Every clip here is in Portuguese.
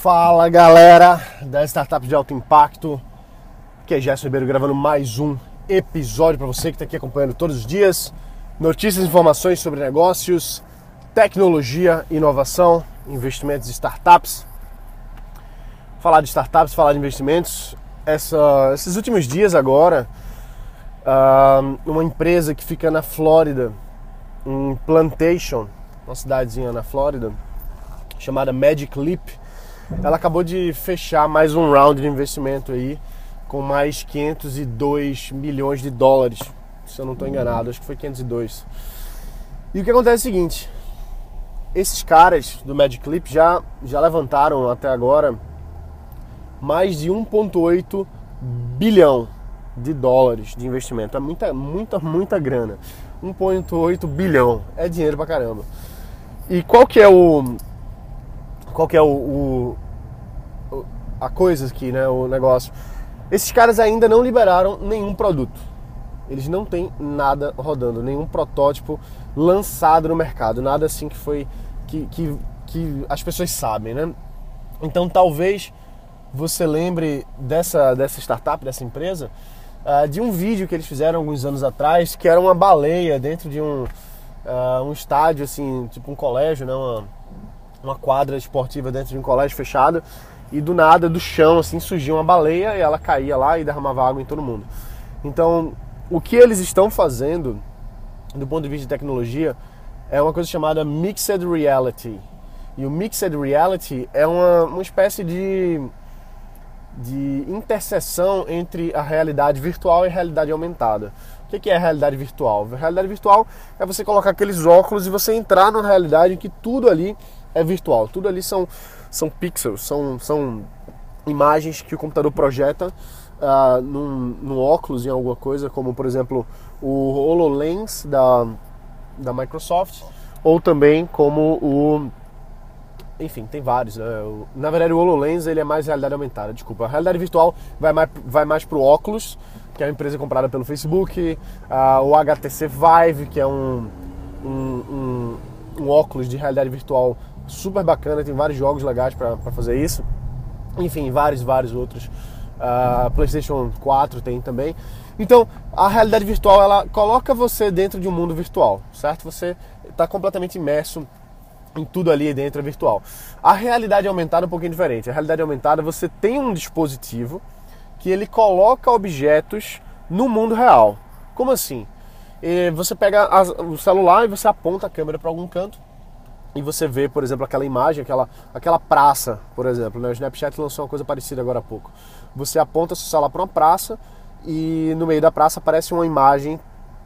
Fala galera da Startup de Alto Impacto, que é Gerson Ribeiro gravando mais um episódio para você que está aqui acompanhando todos os dias. Notícias e informações sobre negócios, tecnologia, inovação, investimentos e startups. Falar de startups, falar de investimentos. Essa, esses últimos dias agora, uma empresa que fica na Flórida, em Plantation, uma cidadezinha na Flórida, chamada Magic Leap, ela acabou de fechar mais um round de investimento aí com mais 502 milhões de dólares, se eu não estou enganado, acho que foi 502. E o que acontece é o seguinte, esses caras do Magic Leap já, já levantaram até agora mais de 1,8 bilhão de dólares de investimento. É muita, muita, muita grana. 1,8 bilhão. É dinheiro pra caramba. E qual que é o, qual que é o, o, a coisa aqui, né, o negócio. Esses caras ainda não liberaram nenhum produto. Eles não têm nada rodando, nenhum protótipo lançado no mercado, nada assim que foi que, que, que as pessoas sabem, né? Então talvez você lembre dessa, dessa startup, dessa empresa, uh, de um vídeo que eles fizeram alguns anos atrás, que era uma baleia dentro de um, uh, um estádio, assim, tipo um colégio, né? Uma, uma quadra esportiva dentro de um colégio fechado e do nada, do chão, assim, surgia uma baleia e ela caía lá e derramava água em todo mundo. Então, o que eles estão fazendo, do ponto de vista de tecnologia, é uma coisa chamada Mixed Reality. E o Mixed Reality é uma, uma espécie de, de interseção entre a realidade virtual e a realidade aumentada. O que é a realidade virtual? A realidade virtual é você colocar aqueles óculos e você entrar na realidade em que tudo ali é virtual. Tudo ali são, são pixels, são, são imagens que o computador projeta uh, num, num óculos, em alguma coisa, como por exemplo o HoloLens da, da Microsoft, ou também como o. Enfim, tem vários. Né? Na verdade, o HoloLens ele é mais realidade aumentada, desculpa. A realidade virtual vai mais, vai mais para o óculos, que é uma empresa comprada pelo Facebook, uh, o HTC Vive, que é um, um, um, um óculos de realidade virtual super bacana, tem vários jogos legais para fazer isso. Enfim, vários, vários outros. Uh, PlayStation 4 tem também. Então, a realidade virtual ela coloca você dentro de um mundo virtual, certo? Você está completamente imerso em tudo ali dentro é virtual. A realidade aumentada é um pouquinho diferente. A realidade aumentada você tem um dispositivo que ele coloca objetos no mundo real. Como assim? E você pega o celular e você aponta a câmera para algum canto e você vê, por exemplo, aquela imagem, aquela, aquela praça, por exemplo, né? o Snapchat lançou uma coisa parecida agora há pouco. Você aponta seu celular para uma praça e no meio da praça aparece uma imagem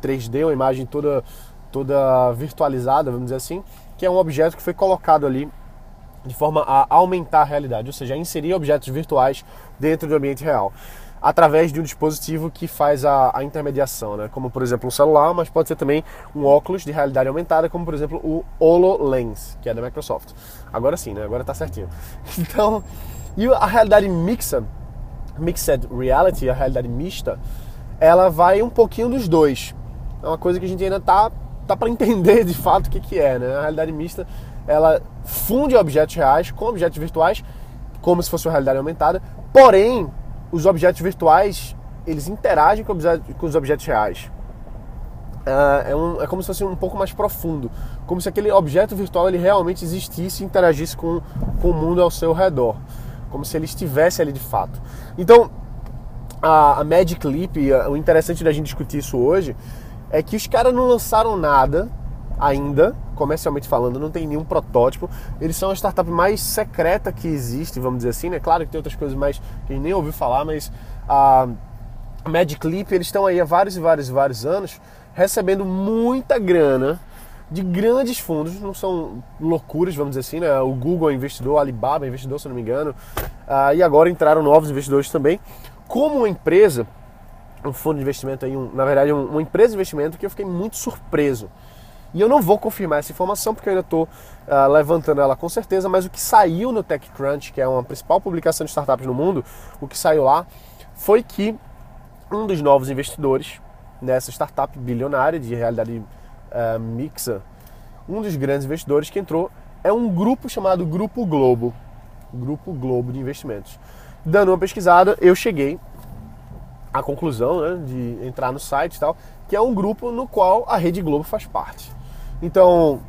3D, uma imagem toda, toda virtualizada, vamos dizer assim, que é um objeto que foi colocado ali de forma a aumentar a realidade, ou seja, a inserir objetos virtuais dentro do ambiente real através de um dispositivo que faz a, a, intermediação, né? como por exemplo um celular, mas pode ser também um óculos de realidade aumentada, como por exemplo o HoloLens, que é da Microsoft. Agora sim, né? agora está certinho. Então, e a realidade mixa, Mixed Reality, a realidade mista, ela vai um pouquinho dos dois. É uma coisa que a gente ainda tá, tá para entender de fato o que, que é. Né? A realidade mista ela funde objetos reais com objetos virtuais, como se fosse uma realidade aumentada, porém os objetos virtuais eles interagem com, os objetos reais. Uh, é, um, é, como se fosse um pouco mais profundo, como se aquele objeto virtual ele realmente existisse e interagisse com, com o mundo ao seu redor, como se ele estivesse ali de fato. Então, a, a Magic Leap, o interessante da gente discutir isso hoje, é que os caras não lançaram nada ainda, comercialmente falando, não tem nenhum protótipo. Eles são a startup mais secreta que existe, vamos dizer assim, né? Claro que tem outras coisas mais que a gente nem ouviu falar, mas a Magic Leap, eles estão aí há vários e vários e vários anos recebendo muita grana de grandes fundos, não são loucuras, vamos dizer assim, né? O Google é investidor, a Alibaba é investidor, se não me engano, uh, e agora entraram novos investidores também. Como uma empresa, um fundo de investimento aí, um, na verdade, um, uma empresa de investimento que eu fiquei muito surpreso. E eu não vou confirmar essa informação porque eu ainda estou uh, levantando ela com certeza, mas o que saiu no TechCrunch, que é uma principal publicação de startups no mundo, o que saiu lá foi que um dos novos investidores nessa startup bilionária de realidade uh, mixa, um dos grandes investidores que entrou é um grupo chamado Grupo Globo. Grupo Globo de Investimentos. Dando uma pesquisada, eu cheguei à conclusão né, de entrar no site e tal, que é um grupo no qual a Rede Globo faz parte. Então,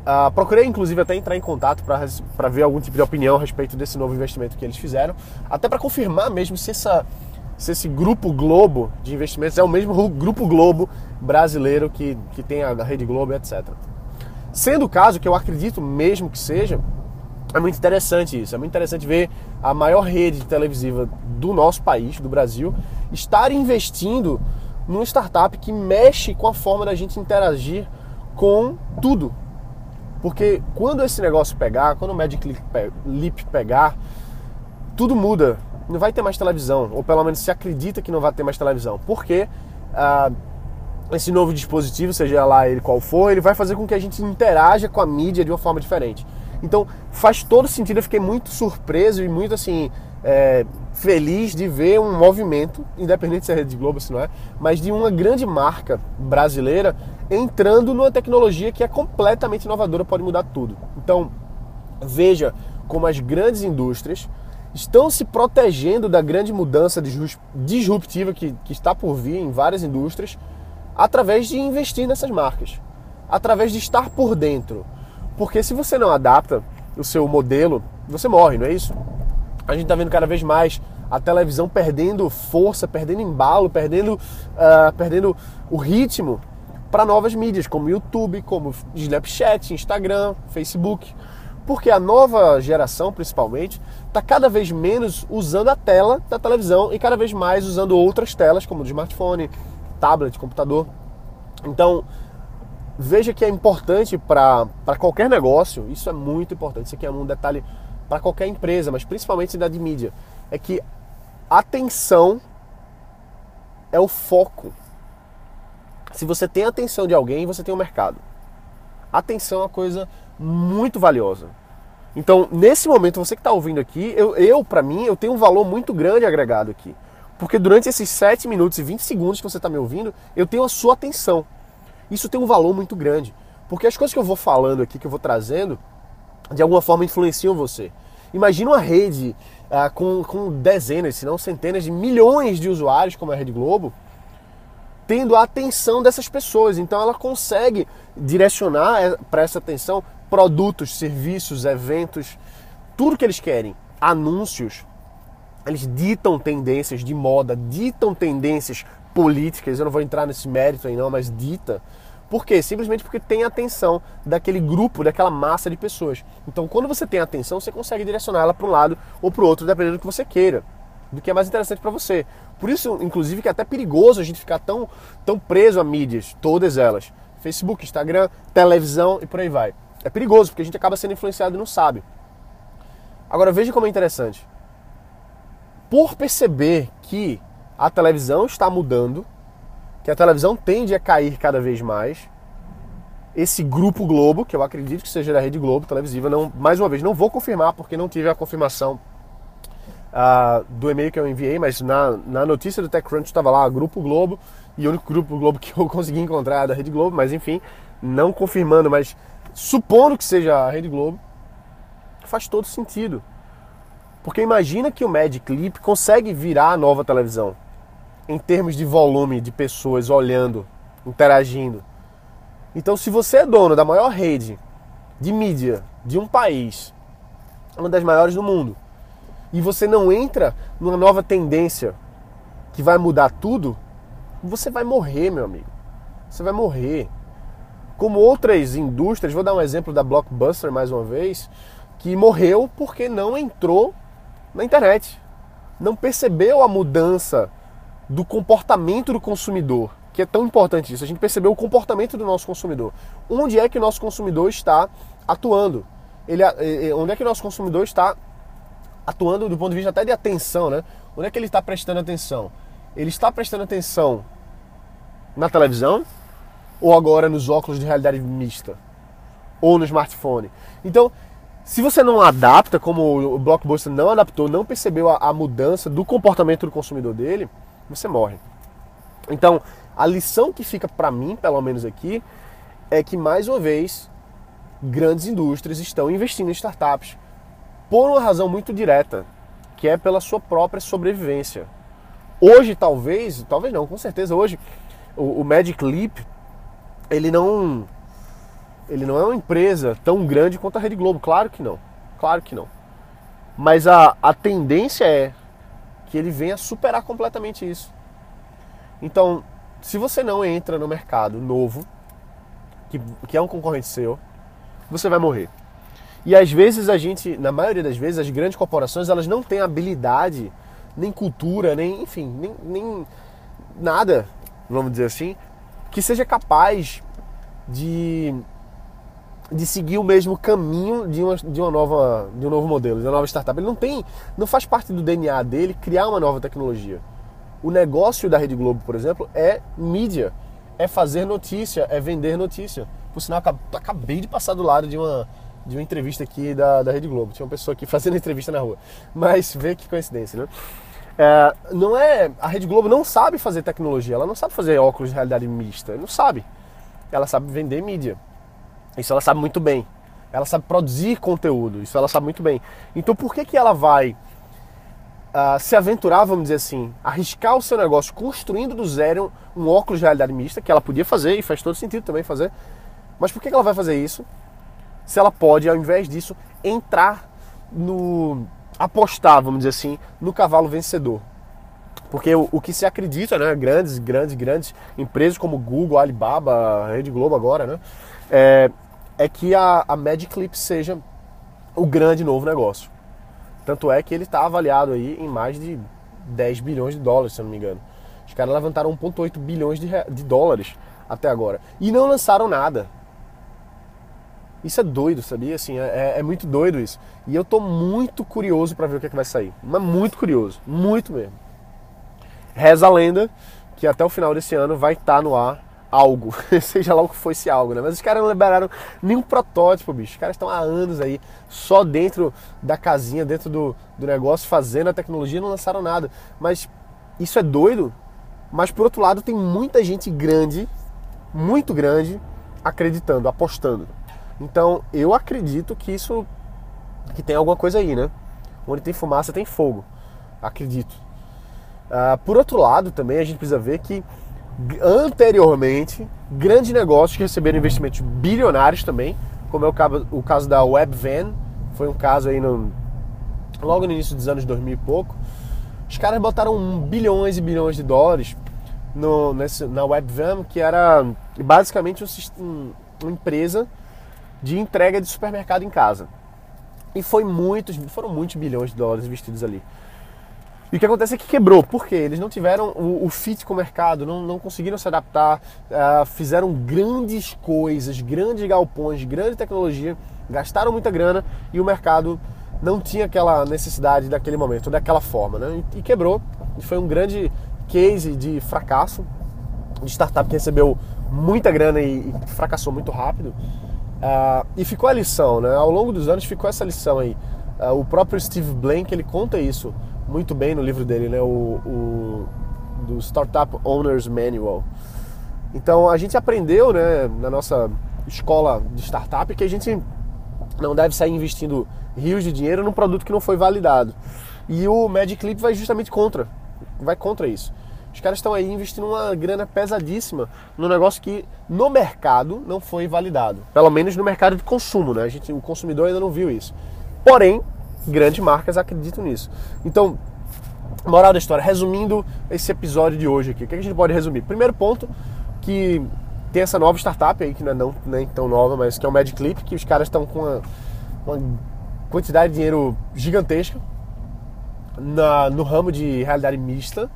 uh, procurei inclusive até entrar em contato para ver algum tipo de opinião a respeito desse novo investimento que eles fizeram, até para confirmar mesmo se, essa, se esse grupo Globo de investimentos é o mesmo grupo Globo brasileiro que, que tem a Rede Globo, etc. Sendo o caso, que eu acredito mesmo que seja, é muito interessante isso. É muito interessante ver a maior rede televisiva do nosso país, do Brasil, estar investindo numa startup que mexe com a forma da gente interagir com tudo. Porque quando esse negócio pegar, quando o Magic Leap pegar, tudo muda. Não vai ter mais televisão, ou pelo menos se acredita que não vai ter mais televisão. Porque ah, esse novo dispositivo, seja lá ele qual for, ele vai fazer com que a gente interaja com a mídia de uma forma diferente. Então faz todo sentido, eu fiquei muito surpreso e muito assim é, feliz de ver um movimento, independente se é Rede Globo, se não é, mas de uma grande marca brasileira entrando numa tecnologia que é completamente inovadora, pode mudar tudo. Então, veja como as grandes indústrias estão se protegendo da grande mudança disruptiva que, que está por vir em várias indústrias através de investir nessas marcas, através de estar por dentro. Porque se você não adapta o seu modelo, você morre, não é isso? A gente está vendo cada vez mais a televisão perdendo força, perdendo embalo, perdendo, uh, perdendo o ritmo para novas mídias, como YouTube, como Snapchat, Instagram, Facebook. Porque a nova geração, principalmente, está cada vez menos usando a tela da televisão e cada vez mais usando outras telas, como o smartphone, tablet, computador. Então, veja que é importante para qualquer negócio, isso é muito importante, isso aqui é um detalhe para qualquer empresa, mas principalmente da de mídia, é que atenção é o foco. Se você tem a atenção de alguém, você tem o um mercado. Atenção é uma coisa muito valiosa. Então, nesse momento, você que está ouvindo aqui, eu, eu para mim, eu tenho um valor muito grande agregado aqui. Porque durante esses 7 minutos e 20 segundos que você está me ouvindo, eu tenho a sua atenção. Isso tem um valor muito grande. Porque as coisas que eu vou falando aqui, que eu vou trazendo, de alguma forma influenciam você. Imagina uma rede ah, com, com dezenas, se não centenas de milhões de usuários, como a Rede Globo, tendo a atenção dessas pessoas. Então ela consegue direcionar eh, para essa atenção produtos, serviços, eventos, tudo que eles querem, anúncios. Eles ditam tendências de moda, ditam tendências políticas. Eu não vou entrar nesse mérito aí não, mas dita. Por quê? Simplesmente porque tem atenção daquele grupo, daquela massa de pessoas. Então, quando você tem atenção, você consegue direcionar ela para um lado ou para o outro, dependendo do que você queira, do que é mais interessante para você. Por isso, inclusive, que é até perigoso a gente ficar tão, tão preso a mídias, todas elas. Facebook, Instagram, televisão e por aí vai. É perigoso, porque a gente acaba sendo influenciado e não sabe. Agora, veja como é interessante. Por perceber que a televisão está mudando, que a televisão tende a cair cada vez mais. Esse grupo Globo, que eu acredito que seja da Rede Globo televisiva, não, mais uma vez, não vou confirmar porque não tive a confirmação uh, do e-mail que eu enviei, mas na, na notícia do TechCrunch estava lá, Grupo Globo, e o único Grupo Globo que eu consegui encontrar é da Rede Globo, mas enfim, não confirmando, mas supondo que seja a Rede Globo, faz todo sentido. Porque imagina que o Magic Clip consegue virar a nova televisão em termos de volume de pessoas olhando, interagindo. Então, se você é dono da maior rede de mídia de um país, uma das maiores do mundo, e você não entra numa nova tendência que vai mudar tudo, você vai morrer, meu amigo. Você vai morrer. Como outras indústrias, vou dar um exemplo da Blockbuster mais uma vez, que morreu porque não entrou na internet. Não percebeu a mudança do comportamento do consumidor, que é tão importante isso. A gente percebeu o comportamento do nosso consumidor. Onde é que o nosso consumidor está atuando? Ele, onde é que o nosso consumidor está atuando do ponto de vista até de atenção, né? Onde é que ele está prestando atenção? Ele está prestando atenção na televisão ou agora nos óculos de realidade mista ou no smartphone? Então, se você não adapta, como o Blockbuster não adaptou, não percebeu a, a mudança do comportamento do consumidor dele, você morre. Então, a lição que fica para mim, pelo menos aqui, é que mais uma vez grandes indústrias estão investindo em startups por uma razão muito direta, que é pela sua própria sobrevivência. Hoje, talvez, talvez não, com certeza, hoje, o, o Magic Leap, ele não, ele não é uma empresa tão grande quanto a Rede Globo, claro que não, claro que não. Mas a, a tendência é que ele venha superar completamente isso. Então, se você não entra no mercado novo, que, que é um concorrente seu, você vai morrer. E às vezes a gente, na maioria das vezes, as grandes corporações, elas não têm habilidade, nem cultura, nem, enfim, nem, nem nada, vamos dizer assim, que seja capaz de, de seguir o mesmo caminho de uma, de uma nova de um novo modelo, de uma nova startup. Ele não tem, não faz parte do DNA dele criar uma nova tecnologia. O negócio da Rede Globo, por exemplo, é mídia, é fazer notícia, é vender notícia. Por sinal, acabei de passar do lado de uma de uma entrevista aqui da, da Rede Globo. Tinha uma pessoa aqui fazendo entrevista na rua. Mas vê que coincidência, né? É, não é. A Rede Globo não sabe fazer tecnologia, ela não sabe fazer óculos de realidade mista, não sabe. Ela sabe vender mídia. Isso ela sabe muito bem. Ela sabe produzir conteúdo, isso ela sabe muito bem. Então por que, que ela vai uh, se aventurar, vamos dizer assim, arriscar o seu negócio construindo do zero um, óculos de realidade mista, que ela podia fazer e faz todo sentido também fazer. Mas por que, que ela vai fazer isso? Se ela pode, ao invés disso, entrar no. apostar, vamos dizer assim, no cavalo vencedor. Porque o, o que se acredita, né, grandes, grandes, grandes empresas como Google, Alibaba, Rede Globo agora, né, é, é que a, a Magic seja o grande novo negócio. Tanto é que ele está avaliado aí em mais de 10 bilhões de dólares, se eu não me engano. Os caras levantaram 1,8 bilhões de, de dólares até agora. E não lançaram nada. Isso é doido, sabia? Assim, é, é muito doido isso. E eu tô muito curioso para ver o que, é que vai sair. Mas muito curioso, muito mesmo. Reza a lenda que até o final desse ano vai estar tá no ar algo, seja lá o que fosse algo, né? Mas os caras não liberaram nenhum protótipo, bicho. Os caras estão há anos aí, só dentro da casinha, dentro do, do negócio, fazendo a tecnologia, não lançaram nada. Mas isso é doido. Mas por outro lado, tem muita gente grande, muito grande, acreditando, apostando. Então eu acredito que isso que tem alguma coisa aí, né? Onde tem fumaça tem fogo, acredito. Uh, por outro lado, também a gente precisa ver que anteriormente grandes negócios que receberam investimentos bilionários também, como é o caso, o caso da Webvan, foi um caso aí no, logo no início dos anos 2000 e pouco. Os caras botaram bilhões e bilhões de dólares no, nesse, na Webvan, que era basicamente um, uma empresa de entrega de supermercado em casa. E foi muitos, foram muitos bilhões de dólares investidos ali. E o que acontece é que quebrou. Por quê? Eles não tiveram o, o fit com o mercado, não, não conseguiram se adaptar, uh, fizeram grandes coisas, grandes galpões, grande tecnologia, gastaram muita grana e o mercado não tinha aquela necessidade daquele momento, daquela forma, né? E, e quebrou. E foi um grande case de fracasso de startup que recebeu muita grana e, e fracassou muito rápido. Uh, e ficou a lição, né? Ao longo dos anos ficou essa lição aí. Uh, o próprio Steve Blank ele conta isso muito bem no livro dele, né? O, o, do Startup Owners Manual. Então a gente aprendeu, né, na nossa escola de startup que a gente não deve sair investindo rios de dinheiro num produto que não foi validado. E o Magic Clip vai justamente contra, vai contra isso. Os caras estão aí investindo uma grana pesadíssima no negócio que no mercado não foi validado. Pelo menos no mercado de consumo, né? A gente, o consumidor ainda não viu isso. Porém, grandes marcas acreditam nisso. Então, moral da história, resumindo esse episódio de hoje aqui, o que a gente pode resumir? Primeiro ponto, que tem essa nova startup aí, que não é não, nem tão nova, mas que é o Magic Clip, que os caras estão com uma, uma, quantidade de dinheiro gigantesca na, no ramo de realidade mista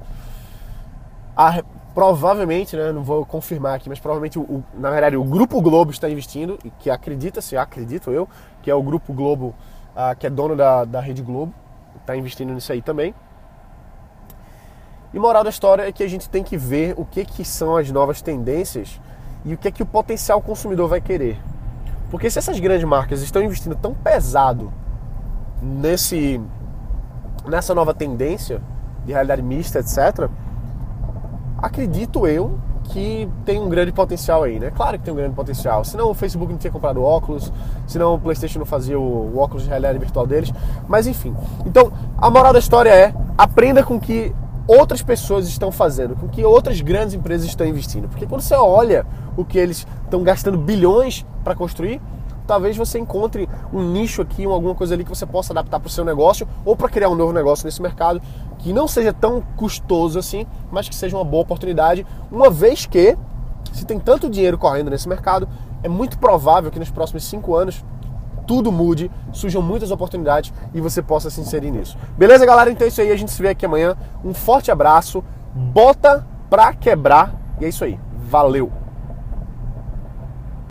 a, provavelmente, né, não vou confirmar aqui, mas provavelmente, o, o, na verdade, o Grupo Globo está investindo, que acredita-se, acredito eu, que é o Grupo Globo, uh, que é dono da, da Rede Globo, está investindo nisso aí também. E moral da história é que a gente tem que ver o que, que são as novas tendências e o que é que o potencial consumidor vai querer. Porque se essas grandes marcas estão investindo tão pesado nesse nessa nova tendência de realidade mista, etc., acredito eu que tem um grande potencial aí, né? Claro que tem um grande potencial. Senão o Facebook não tinha comprado o óculos, senão o PlayStation não fazia o, óculos de realidade virtual deles. Mas enfim. Então, a moral da história é: aprenda com que outras pessoas estão fazendo, com que outras grandes empresas estão investindo. Porque quando você olha o que eles estão gastando bilhões para construir, talvez você encontre um nicho aqui, alguma coisa ali que você possa adaptar para o seu negócio ou para criar um novo negócio nesse mercado que não seja tão custoso assim, mas que seja uma boa oportunidade, uma vez que se tem tanto dinheiro correndo nesse mercado, é muito provável que nos próximos cinco anos tudo mude, surjam muitas oportunidades e você possa se inserir nisso. Beleza, galera? Então é isso aí, a gente se vê aqui amanhã. Um forte abraço, bota pra quebrar e é isso aí. Valeu!